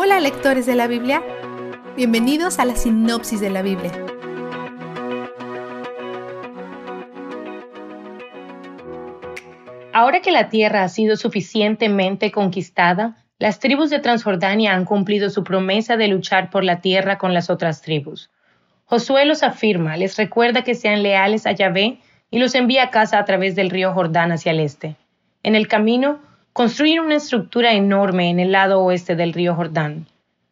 Hola lectores de la Biblia, bienvenidos a la sinopsis de la Biblia. Ahora que la tierra ha sido suficientemente conquistada, las tribus de Transjordania han cumplido su promesa de luchar por la tierra con las otras tribus. Josué los afirma, les recuerda que sean leales a Yahvé y los envía a casa a través del río Jordán hacia el este. En el camino, construyen una estructura enorme en el lado oeste del río Jordán.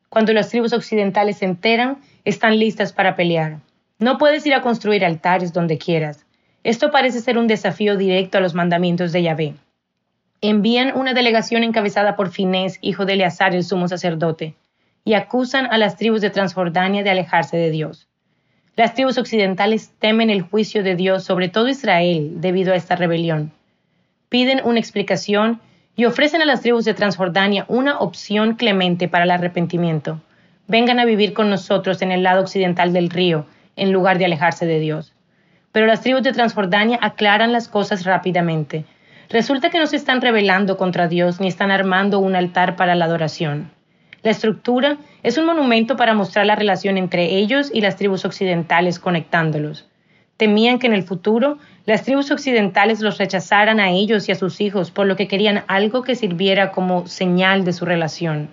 Cuando las tribus occidentales se enteran, están listas para pelear. No puedes ir a construir altares donde quieras. Esto parece ser un desafío directo a los mandamientos de Yahvé. Envían una delegación encabezada por Finés, hijo de Eleazar, el sumo sacerdote, y acusan a las tribus de Transjordania de alejarse de Dios. Las tribus occidentales temen el juicio de Dios sobre todo Israel debido a esta rebelión. Piden una explicación y ofrecen a las tribus de Transjordania una opción clemente para el arrepentimiento. Vengan a vivir con nosotros en el lado occidental del río, en lugar de alejarse de Dios. Pero las tribus de Transjordania aclaran las cosas rápidamente. Resulta que no se están rebelando contra Dios ni están armando un altar para la adoración. La estructura es un monumento para mostrar la relación entre ellos y las tribus occidentales conectándolos. Temían que en el futuro las tribus occidentales los rechazaran a ellos y a sus hijos, por lo que querían algo que sirviera como señal de su relación.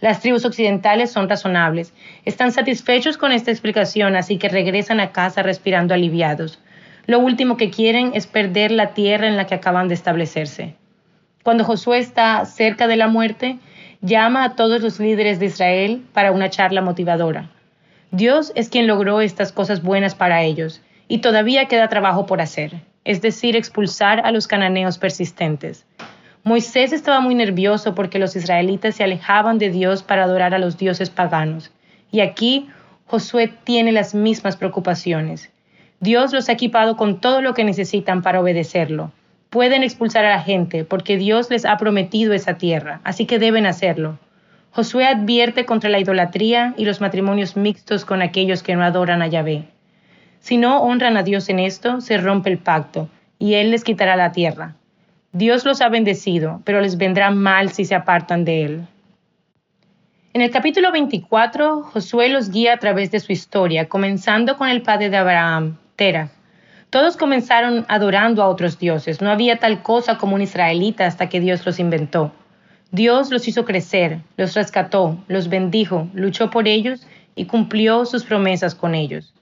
Las tribus occidentales son razonables, están satisfechos con esta explicación, así que regresan a casa respirando aliviados. Lo último que quieren es perder la tierra en la que acaban de establecerse. Cuando Josué está cerca de la muerte, llama a todos los líderes de Israel para una charla motivadora. Dios es quien logró estas cosas buenas para ellos y todavía queda trabajo por hacer, es decir, expulsar a los cananeos persistentes. Moisés estaba muy nervioso porque los israelitas se alejaban de Dios para adorar a los dioses paganos. Y aquí Josué tiene las mismas preocupaciones. Dios los ha equipado con todo lo que necesitan para obedecerlo. Pueden expulsar a la gente porque Dios les ha prometido esa tierra, así que deben hacerlo. Josué advierte contra la idolatría y los matrimonios mixtos con aquellos que no adoran a Yahvé. Si no honran a Dios en esto, se rompe el pacto, y Él les quitará la tierra. Dios los ha bendecido, pero les vendrá mal si se apartan de Él. En el capítulo 24, Josué los guía a través de su historia, comenzando con el padre de Abraham, Terah. Todos comenzaron adorando a otros dioses. No había tal cosa como un israelita hasta que Dios los inventó. Dios los hizo crecer, los rescató, los bendijo, luchó por ellos y cumplió sus promesas con ellos.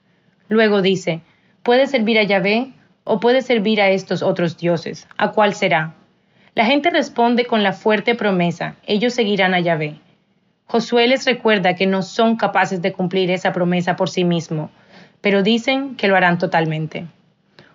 Luego dice, puede servir a Yahvé o puede servir a estos otros dioses. ¿A cuál será? La gente responde con la fuerte promesa, ellos seguirán a Yahvé. Josué les recuerda que no son capaces de cumplir esa promesa por sí mismo, pero dicen que lo harán totalmente.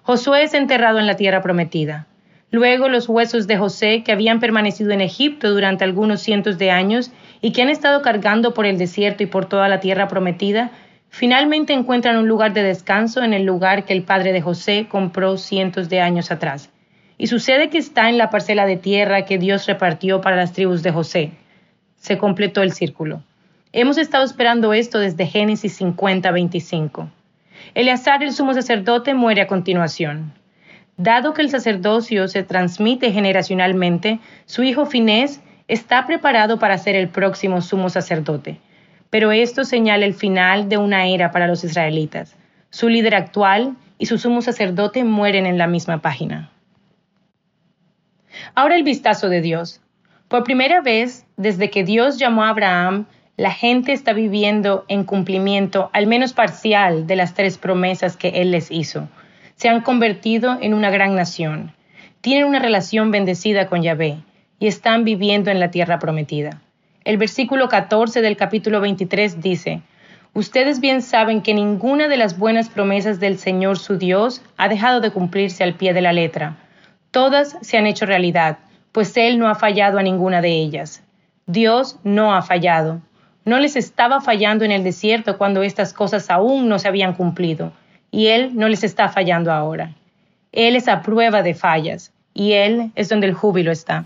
Josué es enterrado en la tierra prometida. Luego los huesos de José, que habían permanecido en Egipto durante algunos cientos de años y que han estado cargando por el desierto y por toda la tierra prometida, Finalmente encuentran un lugar de descanso en el lugar que el padre de José compró cientos de años atrás. Y sucede que está en la parcela de tierra que Dios repartió para las tribus de José. Se completó el círculo. Hemos estado esperando esto desde Génesis 50, 25. Eleazar, el sumo sacerdote, muere a continuación. Dado que el sacerdocio se transmite generacionalmente, su hijo Finés está preparado para ser el próximo sumo sacerdote pero esto señala el final de una era para los israelitas. Su líder actual y su sumo sacerdote mueren en la misma página. Ahora el vistazo de Dios. Por primera vez, desde que Dios llamó a Abraham, la gente está viviendo en cumplimiento, al menos parcial, de las tres promesas que Él les hizo. Se han convertido en una gran nación. Tienen una relación bendecida con Yahvé y están viviendo en la tierra prometida. El versículo 14 del capítulo 23 dice, Ustedes bien saben que ninguna de las buenas promesas del Señor su Dios ha dejado de cumplirse al pie de la letra. Todas se han hecho realidad, pues Él no ha fallado a ninguna de ellas. Dios no ha fallado. No les estaba fallando en el desierto cuando estas cosas aún no se habían cumplido, y Él no les está fallando ahora. Él es a prueba de fallas, y Él es donde el júbilo está.